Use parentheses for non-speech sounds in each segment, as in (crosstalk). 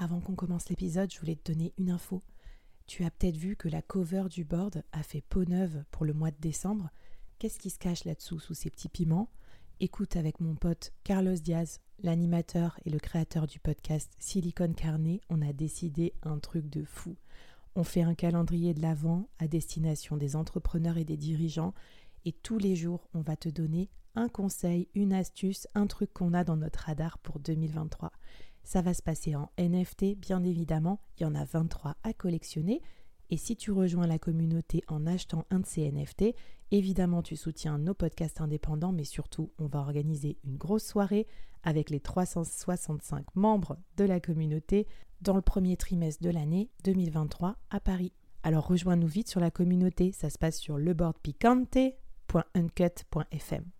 avant qu'on commence l'épisode, je voulais te donner une info. Tu as peut-être vu que la cover du board a fait peau neuve pour le mois de décembre. Qu'est-ce qui se cache là-dessous sous ces petits piments? Écoute avec mon pote Carlos Diaz, l'animateur et le créateur du podcast Silicon Carnet, on a décidé un truc de fou. On fait un calendrier de l'Avent à destination des entrepreneurs et des dirigeants et tous les jours, on va te donner un conseil, une astuce, un truc qu'on a dans notre radar pour 2023. Ça va se passer en NFT, bien évidemment. Il y en a 23 à collectionner. Et si tu rejoins la communauté en achetant un de ces NFT, évidemment tu soutiens nos podcasts indépendants, mais surtout on va organiser une grosse soirée avec les 365 membres de la communauté dans le premier trimestre de l'année 2023 à Paris. Alors rejoins-nous vite sur la communauté, ça se passe sur leboardpicante.uncut.fm.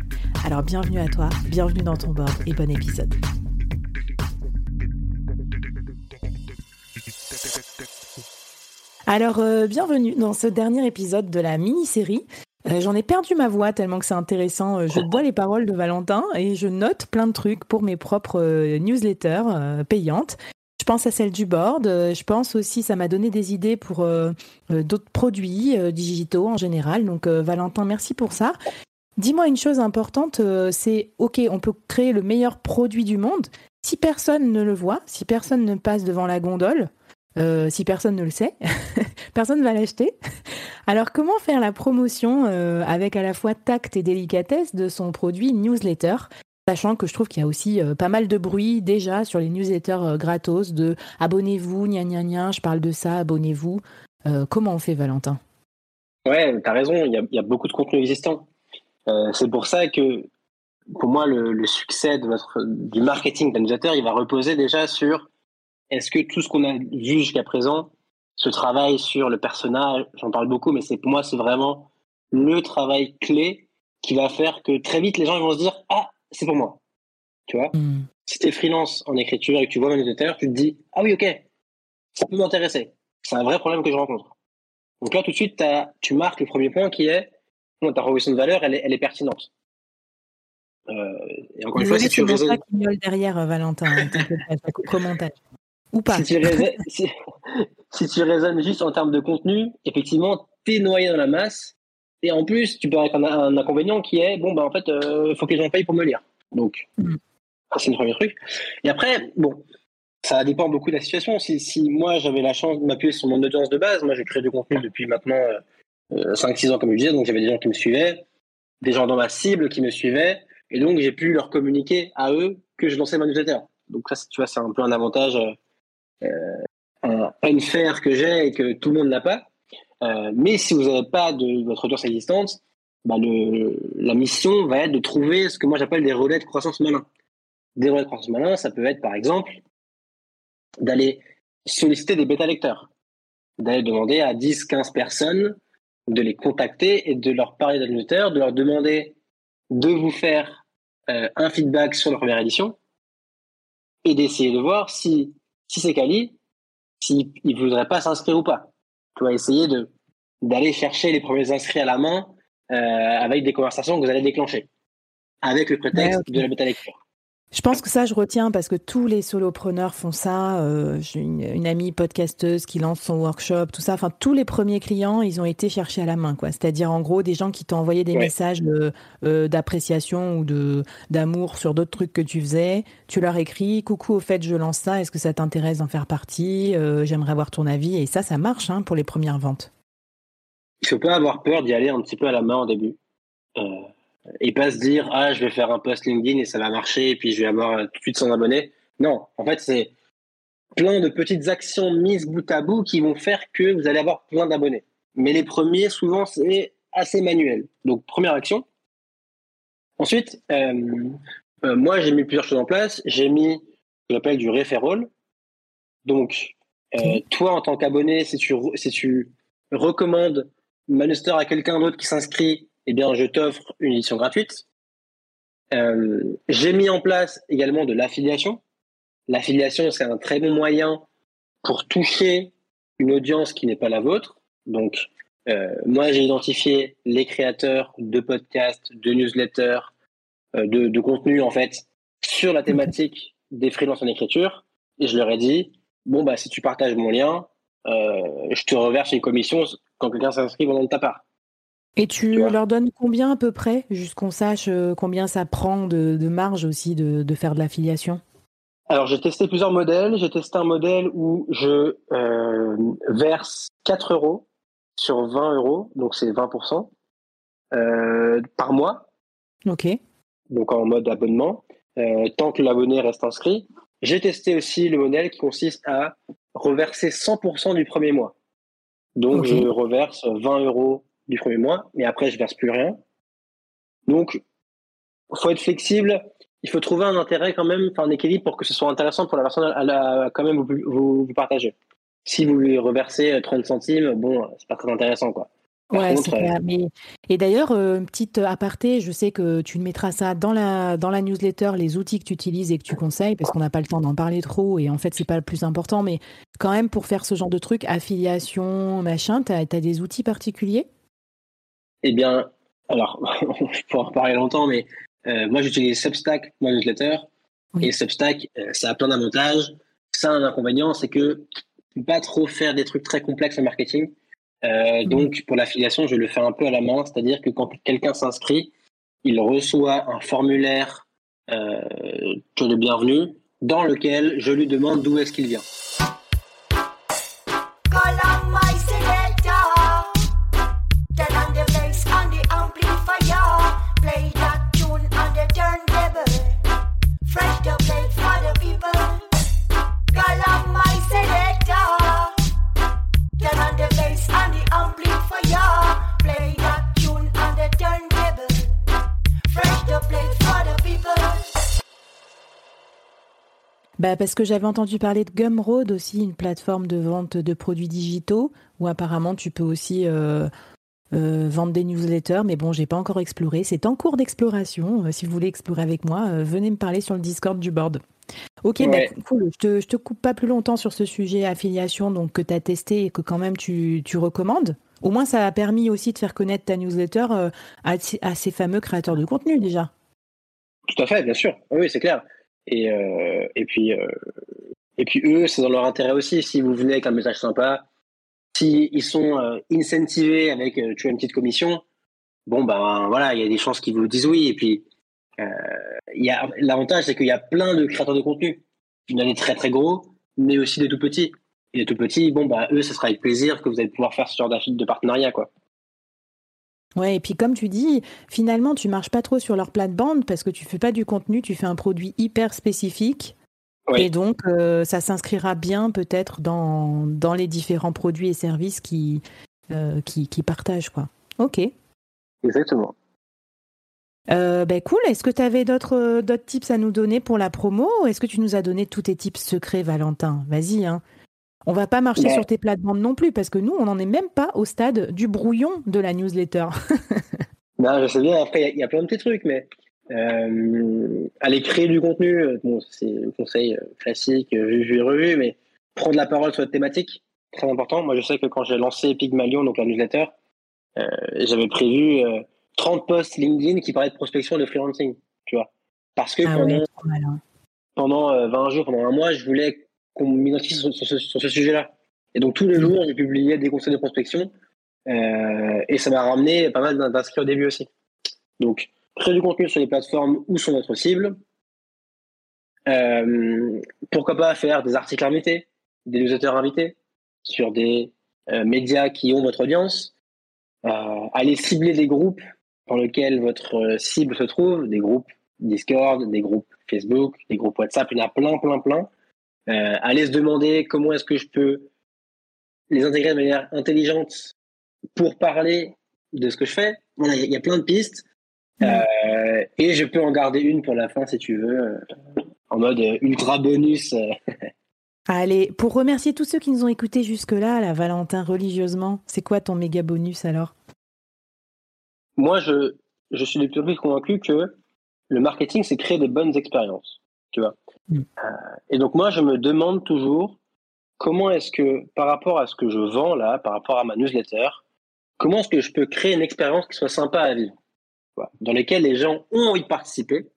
Alors bienvenue à toi, bienvenue dans ton board et bon épisode. Alors euh, bienvenue dans ce dernier épisode de la mini-série euh, j'en ai perdu ma voix tellement que c'est intéressant. Euh, je bois les paroles de Valentin et je note plein de trucs pour mes propres newsletters payantes. Je pense à celle du board. Je pense aussi, ça m'a donné des idées pour d'autres produits digitaux en général. Donc, Valentin, merci pour ça. Dis-moi une chose importante, c'est OK, on peut créer le meilleur produit du monde. Si personne ne le voit, si personne ne passe devant la gondole, euh, si personne ne le sait, (laughs) personne ne va l'acheter. Alors comment faire la promotion euh, avec à la fois tact et délicatesse de son produit newsletter Sachant que je trouve qu'il y a aussi euh, pas mal de bruit déjà sur les newsletters gratos de abonnez-vous, gna gna gna, je parle de ça, abonnez-vous. comment on fait Valentin? Ouais, tu as raison, il y, a, beaucoup de contenu existant. C'est pour ça que pour moi, le, succès de votre, du marketing d'un newsletter, il va reposer déjà sur est-ce que tout ce qu'on a vu jusqu'à présent, ce travail sur le personnage, j'en parle beaucoup, mais c'est pour moi c'est vraiment le travail clé qui va faire que très vite les gens vont se dire ah c'est pour moi, tu vois? Hmm. Si tu es freelance en écriture et que tu vois mon newsletter, tu te dis ah oui ok ça peut m'intéresser, c'est un vrai problème que je rencontre. Donc là tout de suite tu marques le premier point qui est ta proposition de valeur elle est, elle est pertinente. Euh, et encore une fois, si tu raisonnes... derrière, Valentin. Hein, ou pas. (laughs) Si tu, raisonnes, juste en termes de contenu, effectivement, tu es noyé dans la masse. Et en plus, tu peux avoir un, inconvénient qui est bon, bah, en fait, il euh, faut que les gens payent pour me lire. Donc, mm. c'est le premier truc. Et après, bon, ça dépend beaucoup de la situation. Si, si moi, j'avais la chance de m'appuyer sur mon audience de base, moi, j'ai créé du contenu depuis maintenant 5-6 euh, ans, comme je disais. Donc, j'avais des gens qui me suivaient, des gens dans ma cible qui me suivaient. Et donc, j'ai pu leur communiquer à eux que je lançais ma newsletter. Donc, ça, tu vois, c'est un peu un avantage. Euh, euh, un unfair que j'ai et que tout le monde n'a pas. Mais si vous n'avez pas de votre audience existante, bah le, la mission va être de trouver ce que moi j'appelle des relais de croissance malin. Des relais de croissance malin, ça peut être par exemple d'aller solliciter des bêta-lecteurs, d'aller demander à 10, 15 personnes de les contacter et de leur parler d'un de leur demander de vous faire euh, un feedback sur leur première édition et d'essayer de voir si si c'est quali, s'il ne voudrait pas s'inscrire ou pas. Tu vas essayer de d'aller chercher les premiers inscrits à la main euh, avec des conversations que vous allez déclencher, avec le prétexte de la bêta lecture. Je pense que ça, je retiens parce que tous les solopreneurs font ça. Euh, J'ai une, amie podcasteuse qui lance son workshop, tout ça. Enfin, tous les premiers clients, ils ont été cherchés à la main, quoi. C'est-à-dire, en gros, des gens qui t'ont envoyé des messages euh, d'appréciation ou de d'amour sur d'autres trucs que tu faisais. Tu leur écris, coucou, au fait, je lance ça. Est-ce que ça t'intéresse d'en faire partie? Euh, J'aimerais avoir ton avis. Et ça, ça marche hein, pour les premières ventes. Il faut pas avoir peur d'y aller un petit peu à la main au début. Euh, et pas se dire ah je vais faire un post LinkedIn et ça va marcher et puis je vais avoir tout de suite 100 abonnés. Non, en fait c'est plein de petites actions mises bout à bout qui vont faire que vous allez avoir plein d'abonnés. Mais les premiers souvent c'est assez manuel. Donc première action. Ensuite, euh, euh, moi j'ai mis plusieurs choses en place. J'ai mis ce que j'appelle du referral. Donc euh, toi en tant qu'abonné, si tu si tu recommandes Manuster à quelqu'un d'autre qui s'inscrit eh bien, je t'offre une édition gratuite. Euh, j'ai mis en place également de l'affiliation. L'affiliation, c'est un très bon moyen pour toucher une audience qui n'est pas la vôtre. Donc, euh, moi, j'ai identifié les créateurs de podcasts, de newsletters, euh, de, de contenu, en fait, sur la thématique des freelances en écriture. Et je leur ai dit, bon, bah, si tu partages mon lien, je te reverse une commission quand quelqu'un s'inscrit au nom de ta part. Et tu, leur donnes combien à peu près, juste qu'on sache euh, combien ça prend de, marge aussi de, faire de l'affiliation? Alors j'ai testé plusieurs modèles. J'ai testé un modèle où je euh, verse 4 euros sur 20 euros, donc c'est 20% euh, par mois. Ok. Donc en mode abonnement, tant que l'abonné reste inscrit. J'ai testé aussi le modèle qui consiste à reverser 100% du premier mois. Donc je reverse 20 euros du premier mois, mais après, je verse plus rien. Donc, il faut être flexible. Il faut trouver un intérêt quand même, enfin un équilibre pour que ce soit intéressant pour la personne à, la, quand même vous, vous, partager. Si vous lui reversez 30 centimes, bon, c'est pas très intéressant, quoi. ouais, c'est clair. Mais... Et d'ailleurs, euh, une petite aparté, je sais que tu mettras ça dans la, dans la newsletter, les outils que tu utilises et que tu conseilles, parce qu'on n'a pas le temps d'en parler trop, et en fait, c'est pas le plus important, mais quand même, pour faire ce genre de truc, affiliation, machin, tu as, des outils particuliers? Eh bien, alors, (laughs) je pourrais en parler longtemps, mais euh, moi, j'utilise Substack, mon newsletter. Et Substack, euh, ça a plein d'avantages. Ça a un inconvénient, c'est que ne pas trop faire des trucs très complexes en marketing. Euh, donc, pour l'affiliation, je le fais un peu à la main, c'est-à-dire que quand quelqu'un s'inscrit, il reçoit un formulaire de bienvenue dans lequel je lui demande d'où est-ce qu'il vient. Bah parce que j'avais entendu parler de Gumroad aussi, une plateforme de vente de produits digitaux, où apparemment tu peux aussi euh, euh, vendre des newsletters, mais bon, j'ai pas encore exploré. C'est en cours d'exploration. Euh, si vous voulez explorer avec moi, venez me parler sur le Discord du board. Ok, bah, cool. Je te, te coupe pas plus longtemps sur ce sujet affiliation donc que tu as testé et que quand même tu, tu, recommandes. Au moins, ça a permis aussi de faire connaître ta newsletter à, à, ces fameux créateurs de contenu déjà. Tout à fait, bien sûr. Oui, c'est clair. Et, euh, et, puis, euh, et puis eux, c'est dans leur intérêt aussi. Si vous venez avec un message sympa, s'ils ils sont euh, incentivés avec tu vois, une petite commission, bon, ben voilà, il y a des chances qu'ils vous disent oui. Et puis, il y a l'avantage, c'est qu'il y a plein de créateurs de contenu. Il y en a des très très gros, mais aussi des tout petits. Et les tout petits, bon, bah, eux, ce sera avec plaisir que vous allez pouvoir faire ce genre de partenariat, quoi. Ouais, et puis comme tu dis, finalement, tu marches pas trop sur leur plate-bande parce que tu fais pas du contenu, tu fais un produit hyper spécifique. Et donc, euh, ça s'inscrira bien peut-être dans, dans les différents produits et services qui, euh, qui, qui, partagent. Quoi. Ok. Exactement. Euh, ben cool. Est-ce que tu avais d'autres tips à nous donner pour la promo Est-ce que tu nous as donné tous tes tips secrets, Valentin? Vas-y. Hein. On va pas marcher sur tes plates-bandes non plus, parce que nous, on n'en est même pas au stade du brouillon de la newsletter. non, (laughs) je sais bien, après, il y, a plein de petits trucs, mais euh, aller créer du contenu, euh, bon, c'est un conseil euh, classique, vu, vu revu, mais prendre la parole sur la thématique, très important. Moi, je sais que quand j'ai lancé Pygmalion, donc la newsletter, j'avais prévu 30 posts LinkedIn qui parlaient de prospection et de freelancing, tu vois. Parce que ah pendant, 20 hein. jours, pendant un mois, je voulais qu'on m'identifie sur, ce, sujet-là. Et donc tous les jours, j'ai publié des conseils de prospection. et ça m'a ramené pas mal d'inscrits au début aussi. Donc, créer du contenu sur les plateformes où sont notre cible. Euh, pourquoi pas faire des articles invités, des newsletters invités sur des euh, médias qui ont votre audience. Euh, aller cibler des groupes dans lesquels votre cible se trouve, des groupes Discord, des groupes Facebook, des groupes WhatsApp, il y en a plein, plein, plein. Aller se demander comment est-ce que je peux les intégrer de manière intelligente pour parler de ce que je fais. il y a plein de pistes. Euh, et je peux en garder une pour la fin si tu veux, euh, en mode ultra bonus. (laughs) Allez, pour remercier tous ceux qui nous ont écoutés jusque-là, la Valentin, religieusement, c'est quoi ton méga bonus alors? Moi, je, je suis de plus en plus convaincu que le marketing, c'est créer des bonnes expériences. Tu vois mm. euh, Et donc, moi, je me demande toujours comment est-ce que, par rapport à ce que je vends là, par rapport à ma newsletter, comment est-ce que je peux créer une expérience qui soit sympa à vivre dans lesquels les gens ont envie de participer,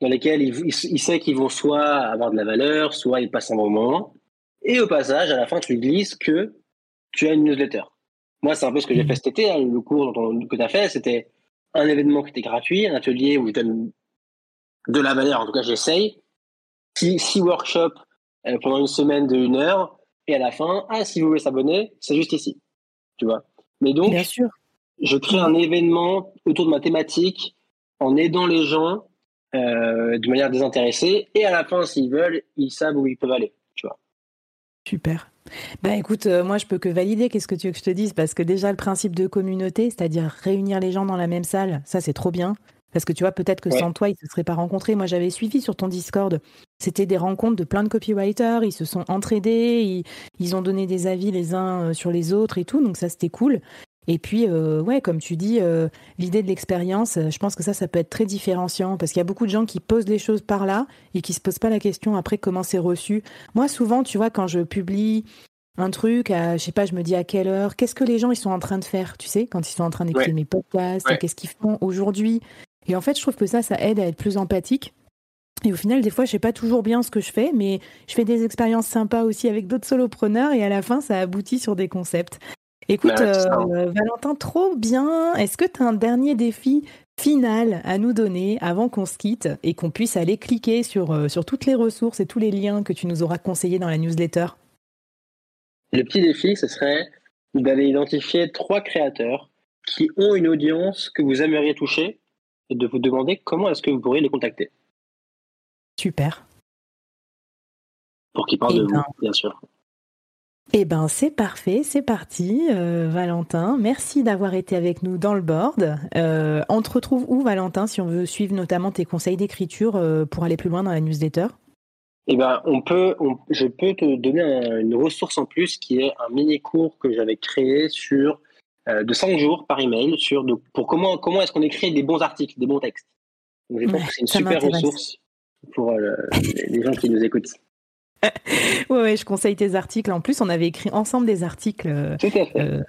dans lesquels ils, ils, savent qu'ils vont soit avoir de la valeur, soit ils passent un bon moment. Et au passage, à la fin, tu glisses que tu as une newsletter. Moi, c'est un peu ce que j'ai mmh. fait cet été. Hein, le cours que tu as fait, c'était un événement qui était gratuit, un atelier où je donne de la valeur. En tout cas, j'essaye. Six, workshops euh, pendant une semaine de une heure. Et à la fin, ah, si vous voulez s'abonner, c'est juste ici. Tu vois. Mais donc, Bien sûr je crée un événement autour de ma thématique en aidant les gens euh, de manière désintéressée. Et à la fin, s'ils veulent, ils savent où ils peuvent aller. Tu vois. Super. Bah écoute, euh, moi je peux que valider qu'est-ce que tu veux que je te dise parce que déjà le principe de communauté, c'est-à-dire réunir les gens dans la même salle, ça c'est trop bien. Parce que tu vois, peut-être que sans toi, ils ne se seraient pas rencontrés. Moi, j'avais suivi sur ton Discord. C'était des rencontres de plein de copywriters. Ils se sont entraidés. Ils, ils, ont donné des avis les uns euh, sur les autres et tout. Donc, ça, c'était cool. Et puis, euh, ouais, comme tu dis, euh, l'idée de l'expérience, euh, je pense que ça, ça peut être très différenciant parce qu'il y a beaucoup de gens qui posent les choses par là et qui se posent pas la question après comment c'est reçu. Moi, souvent, tu vois, quand je publie un truc, à, je sais pas, je me dis à quelle heure, qu'est-ce que les gens ils sont en train de faire, tu sais, quand ils sont en train d'écouter mes podcasts, qu'est-ce qu'ils font aujourd'hui? Et en fait, je trouve que ça, ça aide à être plus empathique. Et au final, des fois, je sais pas toujours bien ce que je fais, mais je fais des expériences sympas aussi avec d'autres solopreneurs et à la fin, ça aboutit sur des concepts. Écoute, euh, Valentin, trop bien. Est-ce que tu as un dernier défi final à nous donner avant qu'on se quitte et qu'on puisse aller cliquer sur, euh, sur toutes les ressources et tous les liens que tu nous auras conseillés dans la newsletter? Le petit défi, ce serait d'aller identifier trois créateurs qui ont une audience que vous aimeriez toucher et de vous demander comment est-ce que vous pourriez les contacter. Super. Pour qu'ils parlent eh de vous, ben, bien sûr. Eh ben c'est parfait, c'est parti, euh, Valentin. Merci d'avoir été avec nous dans le board. Euh, on te retrouve où, Valentin, si on veut suivre notamment tes conseils d'écriture euh, pour aller plus loin dans la newsletter? Eh ben, on peut, je peux te donner une ressource en plus qui est un mini cours que j'avais créé sur de 5 jours par email sur pour comment comment est-ce qu'on écrit des bons articles, des bons textes. Donc, je pense que c'est une super ressource pour les gens qui nous écoutent. (laughs) ouais, ouais, je conseille tes articles. En plus, on avait écrit ensemble des articles. Euh,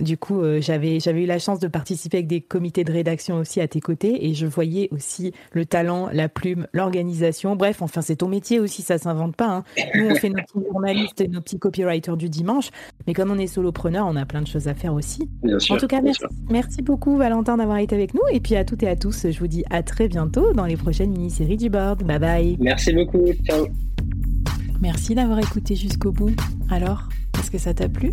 du coup, euh, j'avais j'avais eu la chance de participer avec des comités de rédaction aussi à tes côtés, et je voyais aussi le talent, la plume, l'organisation. Bref, enfin, c'est ton métier aussi, ça s'invente pas. Hein. Nous, on fait nos petits journalistes et nos petits copywriters du dimanche, mais comme on est solopreneur, on a plein de choses à faire aussi. en tout cas, merci, merci, beaucoup Valentin d'avoir été avec nous, et puis à toutes et à tous, je vous dis à très bientôt dans les prochaines mini-séries du board. Bye bye. Merci beaucoup. Ciao. Merci d'avoir écouté jusqu'au bout. Alors, est-ce que ça t'a plu?